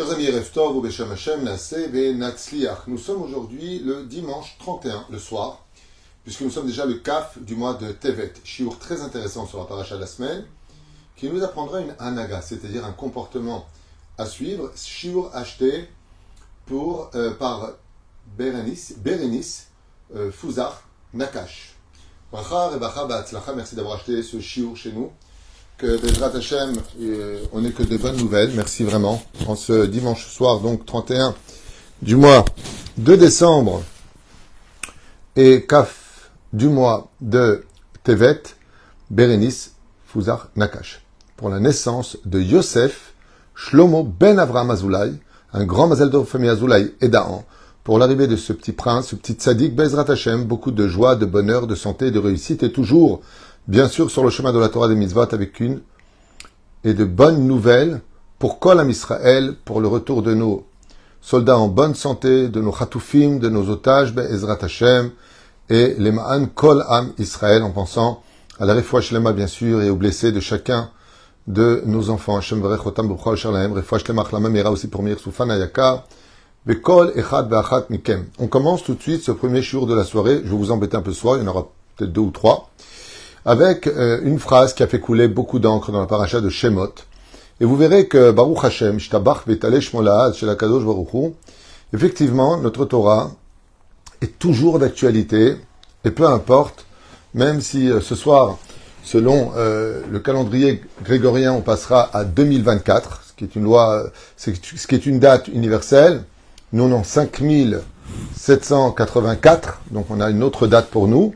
Chers amis, Natsliach. Nous sommes aujourd'hui le dimanche 31, le soir, puisque nous sommes déjà le CAF du mois de Tevet. Shiur très intéressant sur la paracha de la semaine, qui nous apprendra une anaga, c'est-à-dire un comportement à suivre. Shiur acheté pour, euh, par Bérénice, Bérénice euh, Fouzar Nakash. Merci d'avoir acheté ce shiur chez nous Bezrat Hashem, euh, on n'est que de bonnes nouvelles. Merci vraiment. En ce dimanche soir, donc 31 du mois de décembre et Kaf du mois de Tevet, Bérénice, Fouzar, Nakash. Pour la naissance de Yosef, Shlomo Ben Avraham Azoulay, un grand mazel de famille Azoulay et Daan, pour l'arrivée de ce petit prince, ce petit tzaddik Bezrat Hashem, beaucoup de joie, de bonheur, de santé, de réussite et toujours bien sûr sur le chemin de la Torah des mitzvot avec une et de bonnes nouvelles pour Kol Am Israël, pour le retour de nos soldats en bonne santé, de nos chatoufim, de nos otages, Ezrat Hashem, et les Ma'an Kol Am Israël, en pensant à la Refoua Shlema, bien sûr, et aux blessés de chacun de nos enfants. Hashem Otam Shalem, Refoua Shlema Chlamam Ira aussi pour Bekol. On commence tout de suite ce premier jour de la soirée. Je vais vous embêter un peu ce soir, il y en aura peut-être deux ou trois avec euh, une phrase qui a fait couler beaucoup d'encre dans la paracha de Shemot. Et vous verrez que Baruch Hashem, Shtabach chez la Kadosh Baruch effectivement, notre Torah est toujours d'actualité, et peu importe, même si euh, ce soir, selon euh, le calendrier grégorien, on passera à 2024, ce qui est une loi, ce qui est une date universelle, nous en 5784, donc on a une autre date pour nous,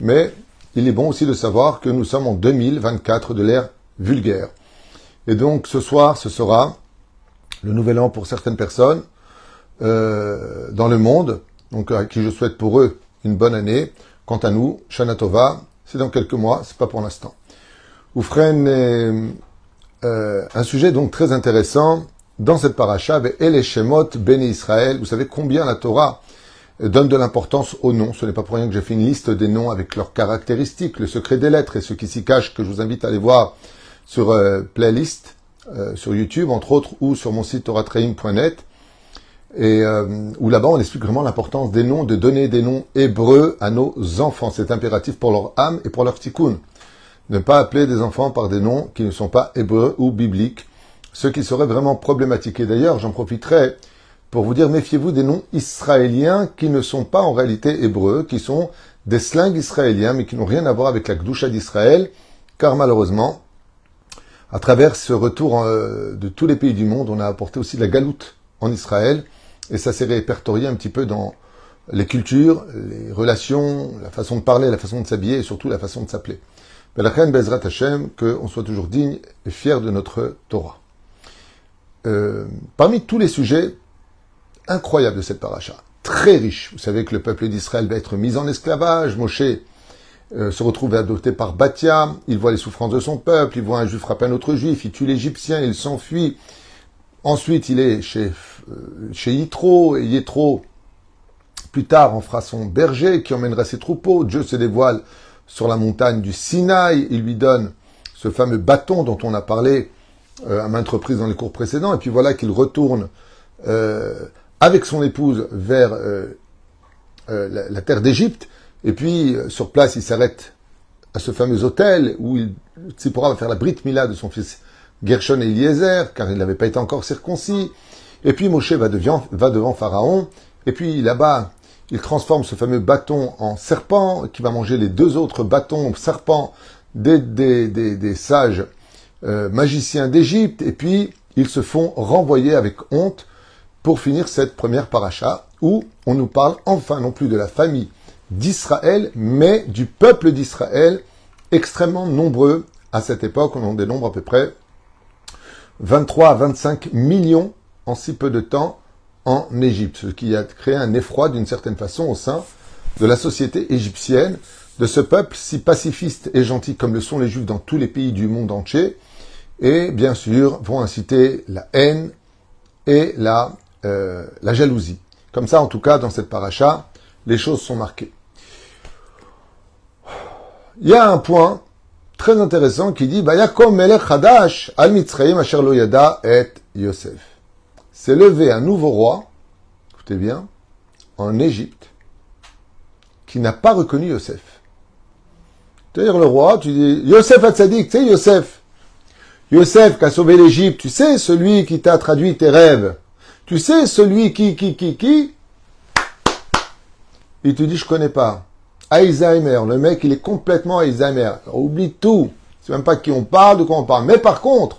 mais il est bon aussi de savoir que nous sommes en 2024 de l'ère vulgaire. Et donc ce soir, ce sera le nouvel an pour certaines personnes euh, dans le monde, donc à qui je souhaite pour eux une bonne année. Quant à nous, Shana Tova, c'est dans quelques mois, c'est pas pour l'instant. Oufren euh, un sujet donc très intéressant dans cette paracha, et les Shemot, Béni Israël. Vous savez combien la Torah donne de l'importance aux noms. Ce n'est pas pour rien que j'ai fait une liste des noms avec leurs caractéristiques, le secret des lettres et ce qui s'y cache, que je vous invite à aller voir sur euh, playlist, euh, sur YouTube, entre autres, ou sur mon site toratrain.net, et euh, où là-bas on explique vraiment l'importance des noms, de donner des noms hébreux à nos enfants. C'est impératif pour leur âme et pour leur tikkun. Ne pas appeler des enfants par des noms qui ne sont pas hébreux ou bibliques, ce qui serait vraiment problématique. Et d'ailleurs, j'en profiterai pour vous dire méfiez-vous des noms israéliens qui ne sont pas en réalité hébreux, qui sont des slings israéliens, mais qui n'ont rien à voir avec la Gdusha d'Israël, car malheureusement, à travers ce retour euh, de tous les pays du monde, on a apporté aussi la galoute en Israël, et ça s'est répertorié un petit peu dans les cultures, les relations, la façon de parler, la façon de s'habiller, et surtout la façon de s'appeler. la Bezrat Hashem, qu'on soit toujours digne et fier de notre Torah. Euh, parmi tous les sujets incroyable de cette paracha. Très riche. Vous savez que le peuple d'Israël va être mis en esclavage. Moshe euh, se retrouve adopté par Batia. Il voit les souffrances de son peuple. Il voit un juif frapper un autre juif. Il tue l'Égyptien. Il s'enfuit. Ensuite, il est chez, euh, chez Yitro. Et Yitro, plus tard, en fera son berger qui emmènera ses troupeaux. Dieu se dévoile sur la montagne du Sinaï. Il lui donne ce fameux bâton dont on a parlé euh, à maintes reprises dans les cours précédents. Et puis voilà qu'il retourne avec son épouse vers euh, euh, la, terre d'Égypte, et puis euh, sur place il s'arrête à ce fameux hôtel où il, va faire la Brit Mila de son fils Gershon et Eliezer, car il n'avait pas été encore circoncis. Et puis Moshe va, va devant Pharaon, et puis là-bas, il transforme ce fameux bâton en serpent, qui va manger les deux autres bâtons serpents des, des, des, sages magiciens d'Égypte, et puis ils se font renvoyer avec honte pour finir cette première paracha, où on nous parle enfin non plus de la famille d'Israël, mais du peuple d'Israël, extrêmement nombreux à cette époque. On en dénombre à peu près 23 à 25 millions en si peu de temps en Égypte, ce qui a créé un effroi d'une certaine façon au sein de la société égyptienne, de ce peuple si pacifiste et gentil comme le sont les Juifs dans tous les pays du monde entier, et bien sûr vont inciter la haine et la euh, la jalousie. Comme ça, en tout cas, dans cette paracha, les choses sont marquées. Il y a un point très intéressant qui dit s'est levé un nouveau roi, écoutez bien, en Égypte, qui n'a pas reconnu Yosef. C'est-à-dire le roi, tu dis, Yosef Hatzadik, tu sais Yosef. Yosef qui a sauvé l'Égypte, tu sais celui qui t'a traduit tes rêves. Tu sais celui qui, qui, qui, qui. Il te dit, je connais pas. Alzheimer, le mec, il est complètement Alzheimer. oublie tout. C'est même pas qui on parle, de quoi on parle. Mais par contre,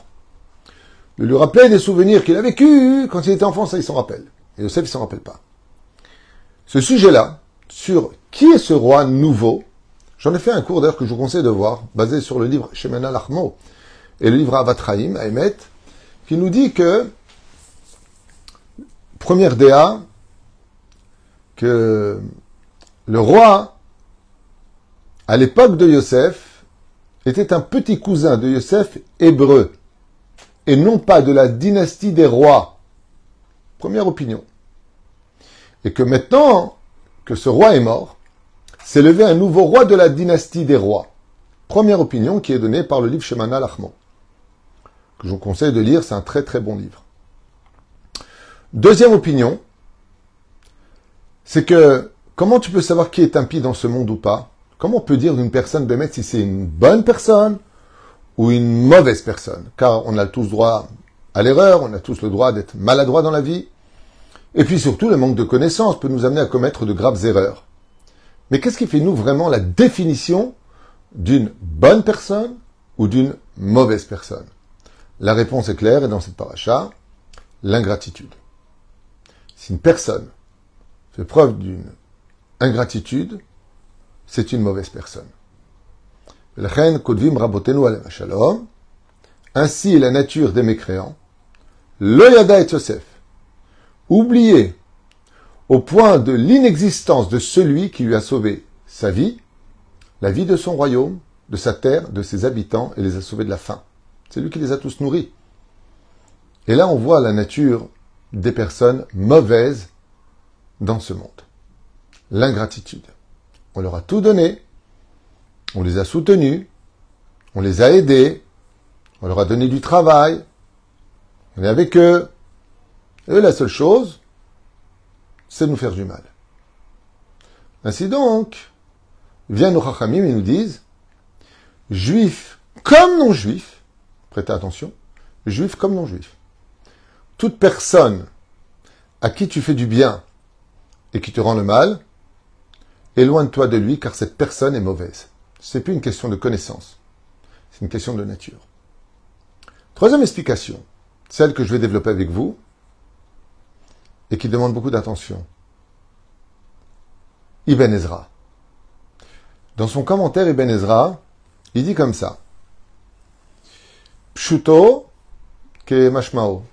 de lui rappeler des souvenirs qu'il a vécu quand il était enfant, ça, il s'en rappelle. Et Yosef, il s'en rappelle pas. Ce sujet-là, sur qui est ce roi nouveau, j'en ai fait un cours d'ailleurs que je vous conseille de voir, basé sur le livre Shemana Lachmo et le livre Avatraim, Aemet, qui nous dit que, première DA, que le roi, à l'époque de Yosef, était un petit cousin de Yosef hébreu et non pas de la dynastie des rois. Première opinion. Et que maintenant que ce roi est mort, s'est levé un nouveau roi de la dynastie des rois. Première opinion qui est donnée par le livre Shemana Lachman, que je vous conseille de lire, c'est un très très bon livre. Deuxième opinion, c'est que comment tu peux savoir qui est impie dans ce monde ou pas? Comment on peut dire d'une personne mettre si c'est une bonne personne ou une mauvaise personne, car on a tous droit à l'erreur, on a tous le droit d'être maladroit dans la vie, et puis surtout le manque de connaissances peut nous amener à commettre de graves erreurs. Mais qu'est-ce qui fait nous vraiment la définition d'une bonne personne ou d'une mauvaise personne? La réponse est claire et dans cette paracha, l'ingratitude. Si une personne fait preuve d'une ingratitude, c'est une mauvaise personne. Ainsi est la nature des mécréants. Le Yada et Yosef. Oublié au point de l'inexistence de celui qui lui a sauvé sa vie, la vie de son royaume, de sa terre, de ses habitants et les a sauvés de la faim. C'est lui qui les a tous nourris. Et là, on voit la nature des personnes mauvaises dans ce monde. L'ingratitude. On leur a tout donné, on les a soutenus, on les a aidés, on leur a donné du travail, on est avec eux. Et la seule chose, c'est de nous faire du mal. Ainsi donc, viennent nos chachamim et nous disent, juifs comme non-juifs, prêtez attention, juifs comme non-juifs, toute personne à qui tu fais du bien et qui te rend le mal, éloigne-toi de lui car cette personne est mauvaise. C'est plus une question de connaissance. C'est une question de nature. Troisième explication, celle que je vais développer avec vous, et qui demande beaucoup d'attention. Ibn Ezra. Dans son commentaire, Ibn Ezra, il dit comme ça. Pshuto ke mashmao.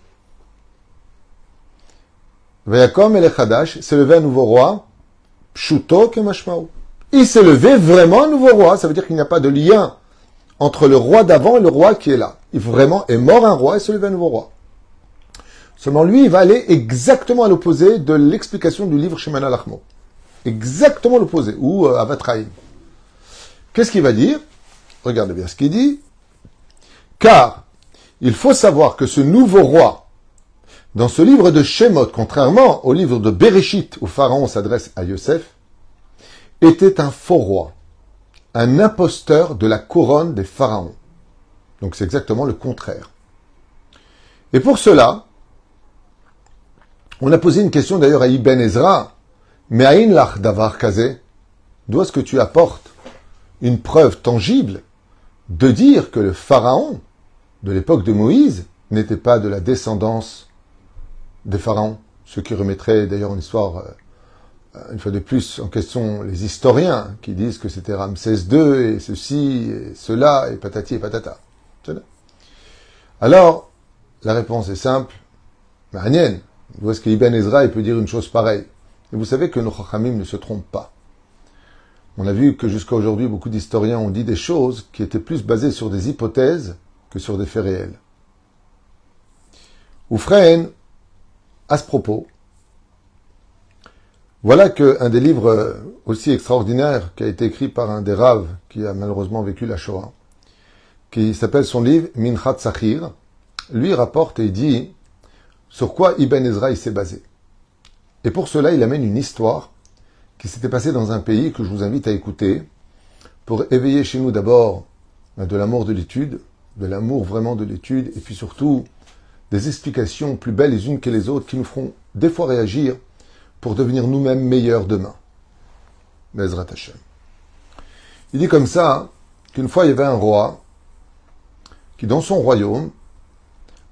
Vayakom el Chadash s'est levé un nouveau roi. Pshuto ke mashmao. Il s'est levé vraiment un nouveau roi. Ça veut dire qu'il n'y a pas de lien entre le roi d'avant et le roi qui est là. Il vraiment est mort un roi et s'est levé un nouveau roi. Seulement lui, il va aller exactement à l'opposé de l'explication du livre Shemana Lachmo. Exactement l'opposé, ou euh, Avatraïm. Qu'est-ce qu'il va dire? Regardez bien ce qu'il dit. Car il faut savoir que ce nouveau roi, dans ce livre de Shemot, contrairement au livre de Bereshit où Pharaon s'adresse à Yosef, était un faux roi, un imposteur de la couronne des pharaons. Donc c'est exactement le contraire. Et pour cela, on a posé une question d'ailleurs à Ibn Ezra, mais à Inlach Davar Kazé, d'où est-ce que tu apportes une preuve tangible de dire que le pharaon de l'époque de Moïse n'était pas de la descendance des pharaons, ce qui remettrait d'ailleurs une histoire euh, une fois de plus, en question les historiens qui disent que c'était Ramsès II et ceci et cela et patati et patata. Alors, la réponse est simple. Manienne, où est-ce qu'Ibn Ezra peut dire une chose pareille? Et vous savez que nos Chachamim ne se trompent pas. On a vu que jusqu'à aujourd'hui, beaucoup d'historiens ont dit des choses qui étaient plus basées sur des hypothèses que sur des faits réels. Oufren, à ce propos, voilà qu'un des livres aussi extraordinaires qui a été écrit par un des raves qui a malheureusement vécu la Shoah, qui s'appelle son livre Minchat Sachir, lui rapporte et dit sur quoi Ibn Ezra s'est basé. Et pour cela, il amène une histoire qui s'était passée dans un pays que je vous invite à écouter pour éveiller chez nous d'abord ben, de l'amour de l'étude, de l'amour vraiment de l'étude, et puis surtout des explications plus belles les unes que les autres qui nous feront des fois réagir pour devenir nous-mêmes meilleurs demain. Bezrat Hashem. Il dit comme ça qu'une fois il y avait un roi qui dans son royaume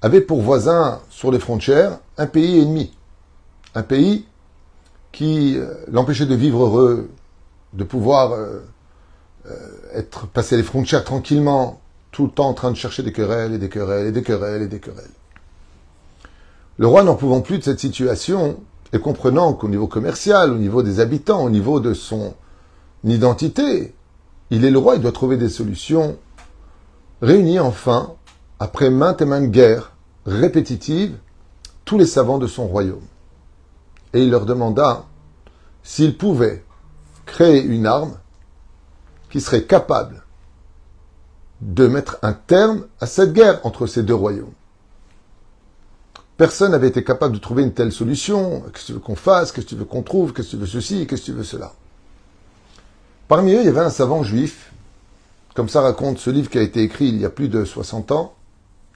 avait pour voisin sur les frontières un pays ennemi, un pays qui euh, l'empêchait de vivre heureux, de pouvoir euh, euh, être passer les frontières tranquillement, tout le temps en train de chercher des querelles et des querelles et des querelles et des querelles. Le roi n'en pouvant plus de cette situation, et comprenant qu'au niveau commercial, au niveau des habitants, au niveau de son identité, il est le roi, il doit trouver des solutions, réunit enfin, après maintes et maintes guerres répétitives, tous les savants de son royaume. Et il leur demanda s'ils pouvaient créer une arme qui serait capable de mettre un terme à cette guerre entre ces deux royaumes. Personne n'avait été capable de trouver une telle solution. Qu'est-ce que tu veux qu'on fasse? Qu'est-ce que tu veux qu'on trouve? Qu'est-ce que tu veux ceci? Qu'est-ce que tu veux cela? Parmi eux, il y avait un savant juif, comme ça raconte ce livre qui a été écrit il y a plus de 60 ans,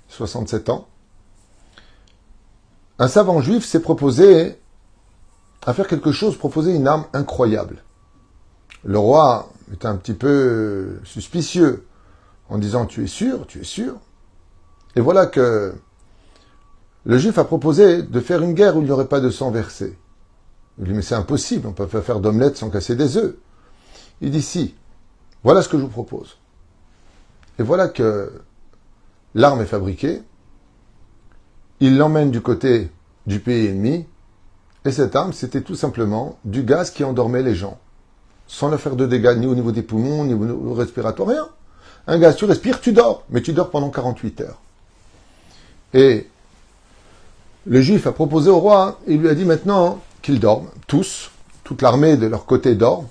67 ans. Un savant juif s'est proposé à faire quelque chose, proposer une arme incroyable. Le roi était un petit peu suspicieux en disant Tu es sûr? Tu es sûr Et voilà que le juif a proposé de faire une guerre où il n'y aurait pas de sang versé. Il dit, mais c'est impossible, on peut pas faire d'omelette sans casser des œufs. Il dit, si, voilà ce que je vous propose. Et voilà que l'arme est fabriquée, il l'emmène du côté du pays ennemi, et cette arme, c'était tout simplement du gaz qui endormait les gens, sans leur faire de dégâts ni au niveau des poumons, ni au niveau respiratoire, rien. Un gaz, tu respires, tu dors, mais tu dors pendant 48 heures. Et le juif a proposé au roi, il lui a dit maintenant qu'ils dorment, tous, toute l'armée de leur côté dort,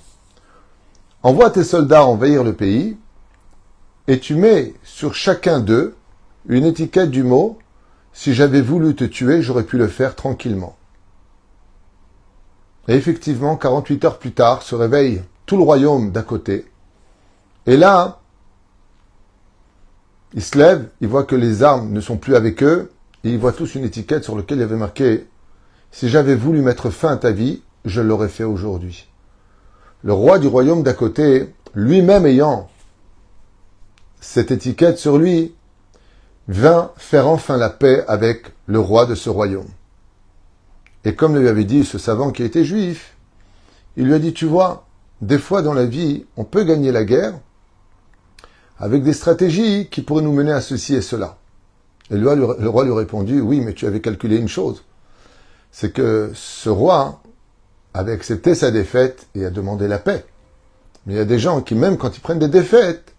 envoie tes soldats envahir le pays, et tu mets sur chacun d'eux une étiquette du mot Si j'avais voulu te tuer, j'aurais pu le faire tranquillement. Et effectivement, 48 heures plus tard, se réveille tout le royaume d'à côté. Et là, ils se lèvent, ils voient que les armes ne sont plus avec eux, et ils tous une étiquette sur laquelle il avait marqué Si j'avais voulu mettre fin à ta vie, je l'aurais fait aujourd'hui. Le roi du royaume d'à côté, lui-même ayant cette étiquette sur lui, vint faire enfin la paix avec le roi de ce royaume. Et comme lui avait dit ce savant qui était juif, il lui a dit, tu vois, des fois dans la vie, on peut gagner la guerre avec des stratégies qui pourraient nous mener à ceci et cela. Et le roi, lui répondit, oui, mais tu avais calculé une chose. C'est que ce roi avait accepté sa défaite et a demandé la paix. Mais il y a des gens qui, même quand ils prennent des défaites,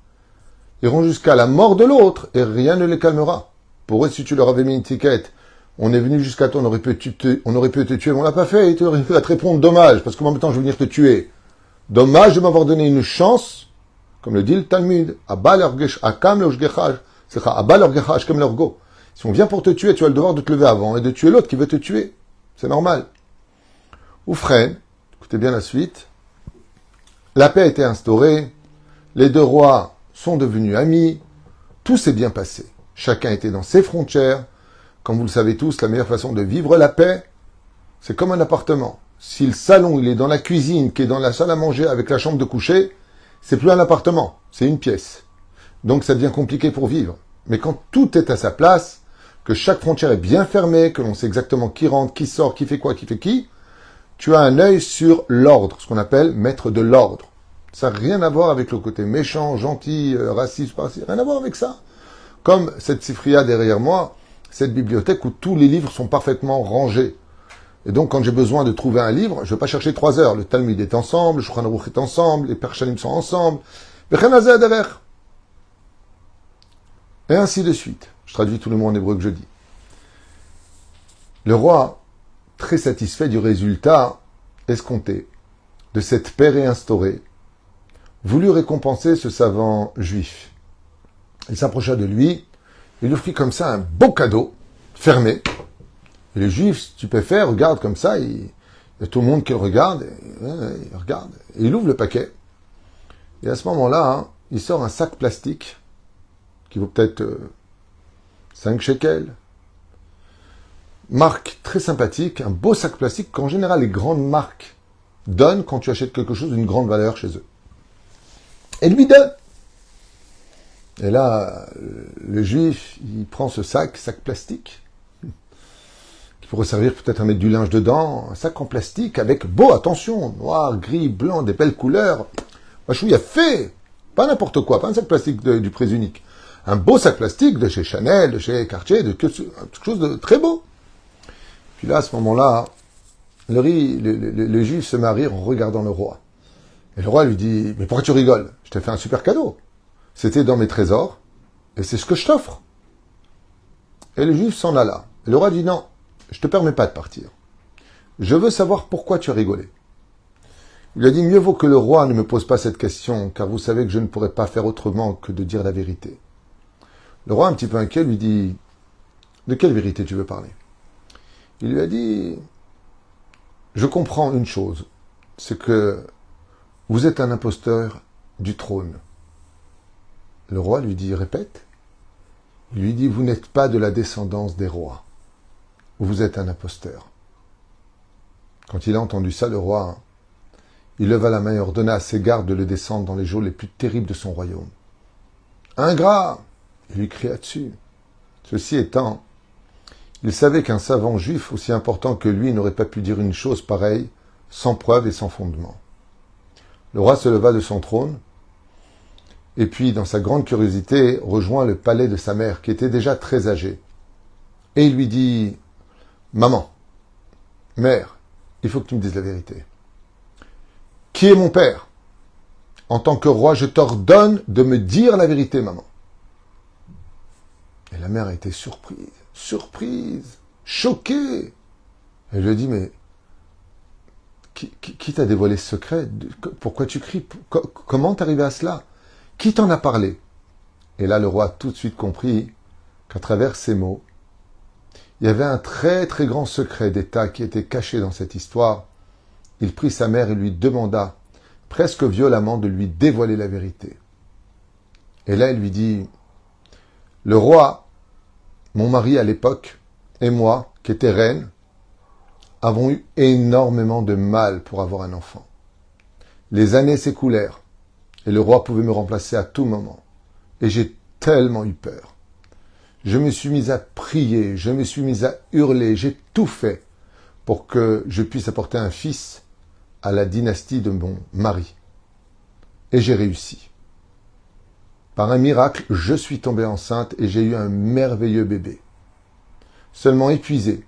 iront jusqu'à la mort de l'autre et rien ne les calmera. Pour eux, si tu leur avais mis une étiquette, on est venu jusqu'à toi, on aurait pu te, on aurait pu te tuer, mais on l'a pas fait, et tu aurais pu te répondre dommage, parce que moi, maintenant, je vais venir te tuer. Dommage de m'avoir donné une chance, comme le dit le Talmud, à Akam si on vient pour te tuer, tu as le devoir de te lever avant et de tuer l'autre qui veut te tuer. C'est normal. Ou écoutez bien la suite. La paix a été instaurée, les deux rois sont devenus amis, tout s'est bien passé. Chacun était dans ses frontières. Comme vous le savez tous, la meilleure façon de vivre la paix, c'est comme un appartement. Si le salon il est dans la cuisine, qui est dans la salle à manger avec la chambre de coucher, c'est plus un appartement, c'est une pièce. Donc ça devient compliqué pour vivre. Mais quand tout est à sa place, que chaque frontière est bien fermée, que l'on sait exactement qui rentre, qui sort, qui fait quoi, qui fait qui, tu as un œil sur l'ordre, ce qu'on appelle maître de l'ordre. Ça n'a rien à voir avec le côté méchant, gentil, euh, raciste, rien à voir avec ça. Comme cette cifria derrière moi, cette bibliothèque où tous les livres sont parfaitement rangés. Et donc, quand j'ai besoin de trouver un livre, je ne vais pas chercher trois heures. Le Talmud est ensemble, le Shulchan est ensemble, les Perchanim sont ensemble. Et ainsi de suite. Je traduis tout le mot en hébreu que je dis. Le roi, très satisfait du résultat escompté de cette paix réinstaurée, voulut récompenser ce savant juif. Il s'approcha de lui, il offrit comme ça un beau cadeau, fermé. Et le juif stupéfait regarde comme ça, il, y a tout le monde qui regarde, il regarde, il ouvre le paquet. Et à ce moment-là, hein, il sort un sac plastique qui vaut peut-être 5 euh, shekels. Marque très sympathique, un beau sac plastique qu'en général les grandes marques donnent quand tu achètes quelque chose d'une grande valeur chez eux. Et lui donne. Et là, le juif, il prend ce sac, sac plastique, qui pourrait servir peut-être à mettre du linge dedans, un sac en plastique avec beau, attention, noir, gris, blanc, des belles couleurs. il a fait, pas n'importe quoi, pas un sac plastique du prix unique. Un beau sac plastique de chez Chanel, de chez Cartier, de quelque chose de très beau. Puis là, à ce moment-là, le, le, juif se marie en regardant le roi. Et le roi lui dit, mais pourquoi tu rigoles? Je t'ai fait un super cadeau. C'était dans mes trésors, et c'est ce que je t'offre. Et le juif s'en alla. Et le roi dit non, je te permets pas de partir. Je veux savoir pourquoi tu as rigolé. Il a dit mieux vaut que le roi ne me pose pas cette question, car vous savez que je ne pourrais pas faire autrement que de dire la vérité. Le roi, un petit peu inquiet, lui dit De quelle vérité tu veux parler? Il lui a dit Je comprends une chose, c'est que vous êtes un imposteur du trône. Le roi lui dit, répète. Il lui dit, vous n'êtes pas de la descendance des rois. Vous êtes un imposteur. Quand il a entendu ça, le roi, il leva la main et ordonna à ses gardes de le descendre dans les jours les plus terribles de son royaume. Ingrat Il lui cria dessus. Ceci étant, il savait qu'un savant juif aussi important que lui n'aurait pas pu dire une chose pareille sans preuve et sans fondement. Le roi se leva de son trône, et puis, dans sa grande curiosité, rejoint le palais de sa mère, qui était déjà très âgée. Et il lui dit, Maman, mère, il faut que tu me dises la vérité. Qui est mon père? En tant que roi, je t'ordonne de me dire la vérité, maman. Et la mère a été surprise, surprise, choquée. Elle lui dit, mais qui, t'a dévoilé ce secret? Pourquoi tu cries? Comment t'arrives à cela? Qui t'en a parlé? Et là, le roi tout de suite compris qu'à travers ces mots, il y avait un très très grand secret d'État qui était caché dans cette histoire. Il prit sa mère et lui demanda, presque violemment, de lui dévoiler la vérité. Et là, il lui dit, le roi, mon mari à l'époque, et moi, qui étais reine, avons eu énormément de mal pour avoir un enfant. Les années s'écoulèrent et le roi pouvait me remplacer à tout moment. Et j'ai tellement eu peur. Je me suis mis à prier, je me suis mis à hurler, j'ai tout fait pour que je puisse apporter un fils à la dynastie de mon mari. Et j'ai réussi. Par un miracle, je suis tombée enceinte et j'ai eu un merveilleux bébé. Seulement épuisé.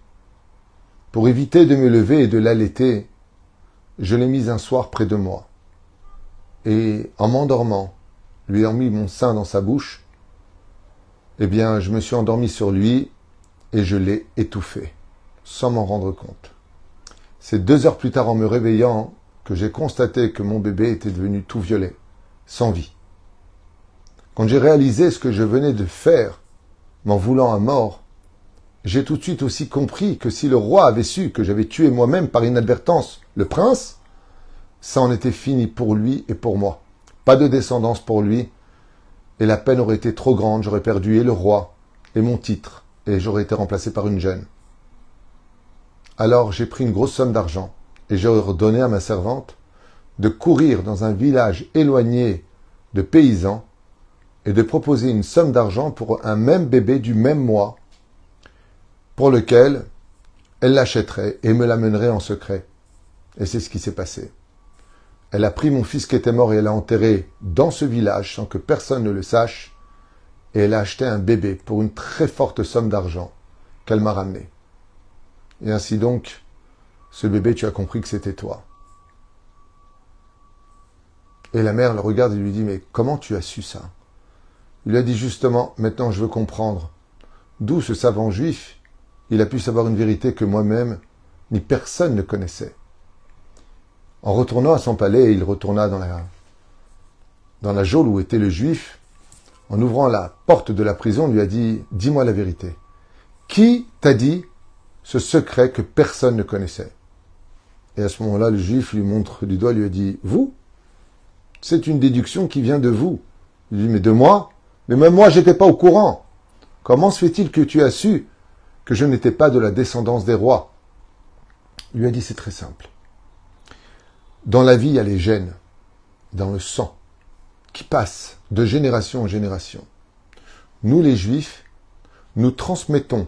Pour éviter de me lever et de l'allaiter, je l'ai mis un soir près de moi et en m'endormant, lui ayant mis mon sein dans sa bouche, eh bien, je me suis endormi sur lui et je l'ai étouffé, sans m'en rendre compte. C'est deux heures plus tard, en me réveillant, que j'ai constaté que mon bébé était devenu tout violet, sans vie. Quand j'ai réalisé ce que je venais de faire, m'en voulant à mort, j'ai tout de suite aussi compris que si le roi avait su que j'avais tué moi-même par inadvertance le prince, ça en était fini pour lui et pour moi. Pas de descendance pour lui, et la peine aurait été trop grande, j'aurais perdu et le roi, et mon titre, et j'aurais été remplacé par une jeune. Alors j'ai pris une grosse somme d'argent, et j'ai ordonné à ma servante de courir dans un village éloigné de paysans, et de proposer une somme d'argent pour un même bébé du même mois, pour lequel elle l'achèterait et me l'amènerait en secret. Et c'est ce qui s'est passé. Elle a pris mon fils qui était mort et elle l'a enterré dans ce village sans que personne ne le sache. Et elle a acheté un bébé pour une très forte somme d'argent qu'elle m'a ramené. Et ainsi donc, ce bébé, tu as compris que c'était toi. Et la mère le regarde et lui dit, mais comment tu as su ça? Il lui a dit justement, maintenant je veux comprendre. D'où ce savant juif, il a pu savoir une vérité que moi-même, ni personne ne connaissait. En retournant à son palais, il retourna dans la, dans la geôle où était le juif. En ouvrant la porte de la prison, lui a dit Dis-moi la vérité. Qui t'a dit ce secret que personne ne connaissait? Et à ce moment-là, le juif lui montre du doigt, lui a dit, vous, c'est une déduction qui vient de vous. Il lui dit, mais de moi? Mais même moi, j'étais pas au courant. Comment se fait-il que tu as su que je n'étais pas de la descendance des rois? Il lui a dit, c'est très simple. Dans la vie, il y a les gènes, dans le sang, qui passent de génération en génération. Nous, les juifs, nous transmettons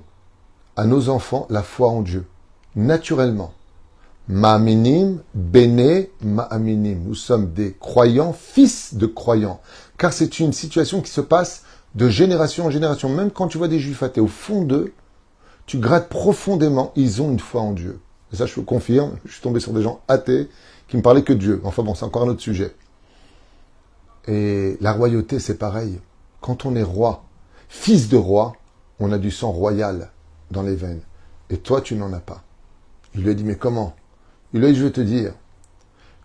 à nos enfants la foi en Dieu, naturellement. Ma'aminim, bene, ma'aminim. Nous sommes des croyants, fils de croyants. Car c'est une situation qui se passe de génération en génération. Même quand tu vois des juifs athées au fond d'eux, tu grattes profondément, ils ont une foi en Dieu. Et ça, je vous confirme, je suis tombé sur des gens athées qui me parlaient que de Dieu. Enfin bon, c'est encore un autre sujet. Et la royauté, c'est pareil. Quand on est roi, fils de roi, on a du sang royal dans les veines. Et toi, tu n'en as pas. Il lui a dit, mais comment? Il lui a dit, je vais te dire,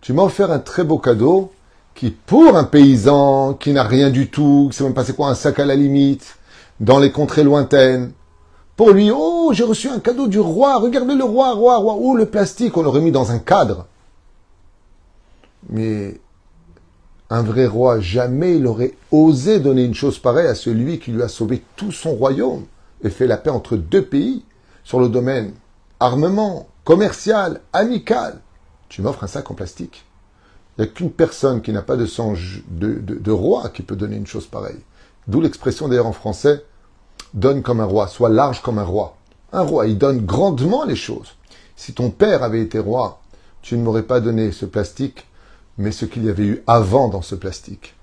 tu m'as offert un très beau cadeau qui, pour un paysan qui n'a rien du tout, qui sait même pas quoi, un sac à la limite, dans les contrées lointaines, pour lui, oh, j'ai reçu un cadeau du roi, regardez le roi, roi, roi, oh, le plastique, on l'aurait mis dans un cadre. Mais un vrai roi, jamais il aurait osé donner une chose pareille à celui qui lui a sauvé tout son royaume et fait la paix entre deux pays sur le domaine armement, commercial, amical. Tu m'offres un sac en plastique. Il n'y a qu'une personne qui n'a pas de sang de, roi qui peut donner une chose pareille. D'où l'expression d'ailleurs en français, donne comme un roi, soit large comme un roi. Un roi, il donne grandement les choses. Si ton père avait été roi, tu ne m'aurais pas donné ce plastique mais ce qu'il y avait eu avant dans ce plastique.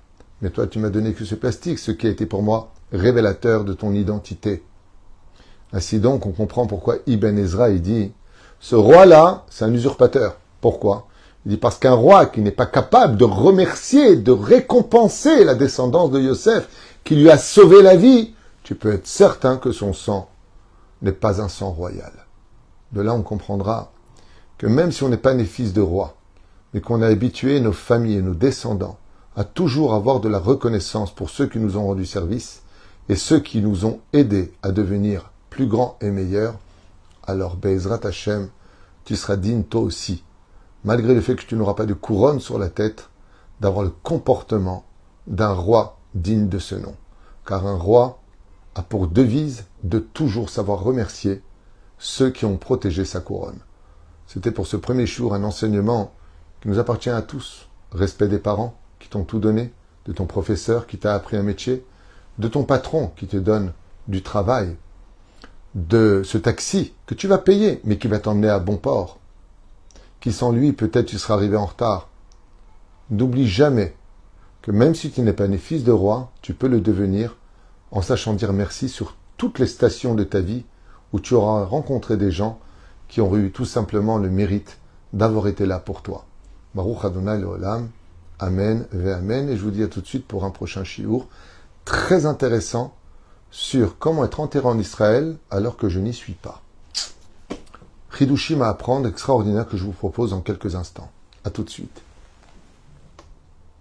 Mais toi, tu m'as donné que ce plastique, ce qui a été pour moi révélateur de ton identité. Ainsi donc, on comprend pourquoi Ibn Ezra, il dit, ce roi-là, c'est un usurpateur. Pourquoi? Il dit parce qu'un roi qui n'est pas capable de remercier, de récompenser la descendance de Yosef, qui lui a sauvé la vie, tu peux être certain que son sang n'est pas un sang royal. De là, on comprendra que même si on n'est pas né fils de roi, mais qu'on a habitué nos familles et nos descendants à toujours avoir de la reconnaissance pour ceux qui nous ont rendu service et ceux qui nous ont aidés à devenir plus grands et meilleurs, alors Bezrat Hashem, tu seras digne toi aussi, malgré le fait que tu n'auras pas de couronne sur la tête, d'avoir le comportement d'un roi digne de ce nom. Car un roi a pour devise de toujours savoir remercier ceux qui ont protégé sa couronne. C'était pour ce premier jour un enseignement qui nous appartient à tous. Respect des parents qui t'ont tout donné, de ton professeur qui t'a appris un métier, de ton patron qui te donne du travail, de ce taxi que tu vas payer mais qui va t'emmener à bon port, qui sans lui peut-être tu seras arrivé en retard. N'oublie jamais que même si tu n'es pas né fils de roi, tu peux le devenir en sachant dire merci sur toutes les stations de ta vie où tu auras rencontré des gens qui ont eu tout simplement le mérite d'avoir été là pour toi. Baruch Adonai Leolam. Amen, ve Amen. Et je vous dis à tout de suite pour un prochain shiur très intéressant sur comment être enterré en Israël alors que je n'y suis pas. Chidushim à apprendre extraordinaire que je vous propose en quelques instants. À tout de suite.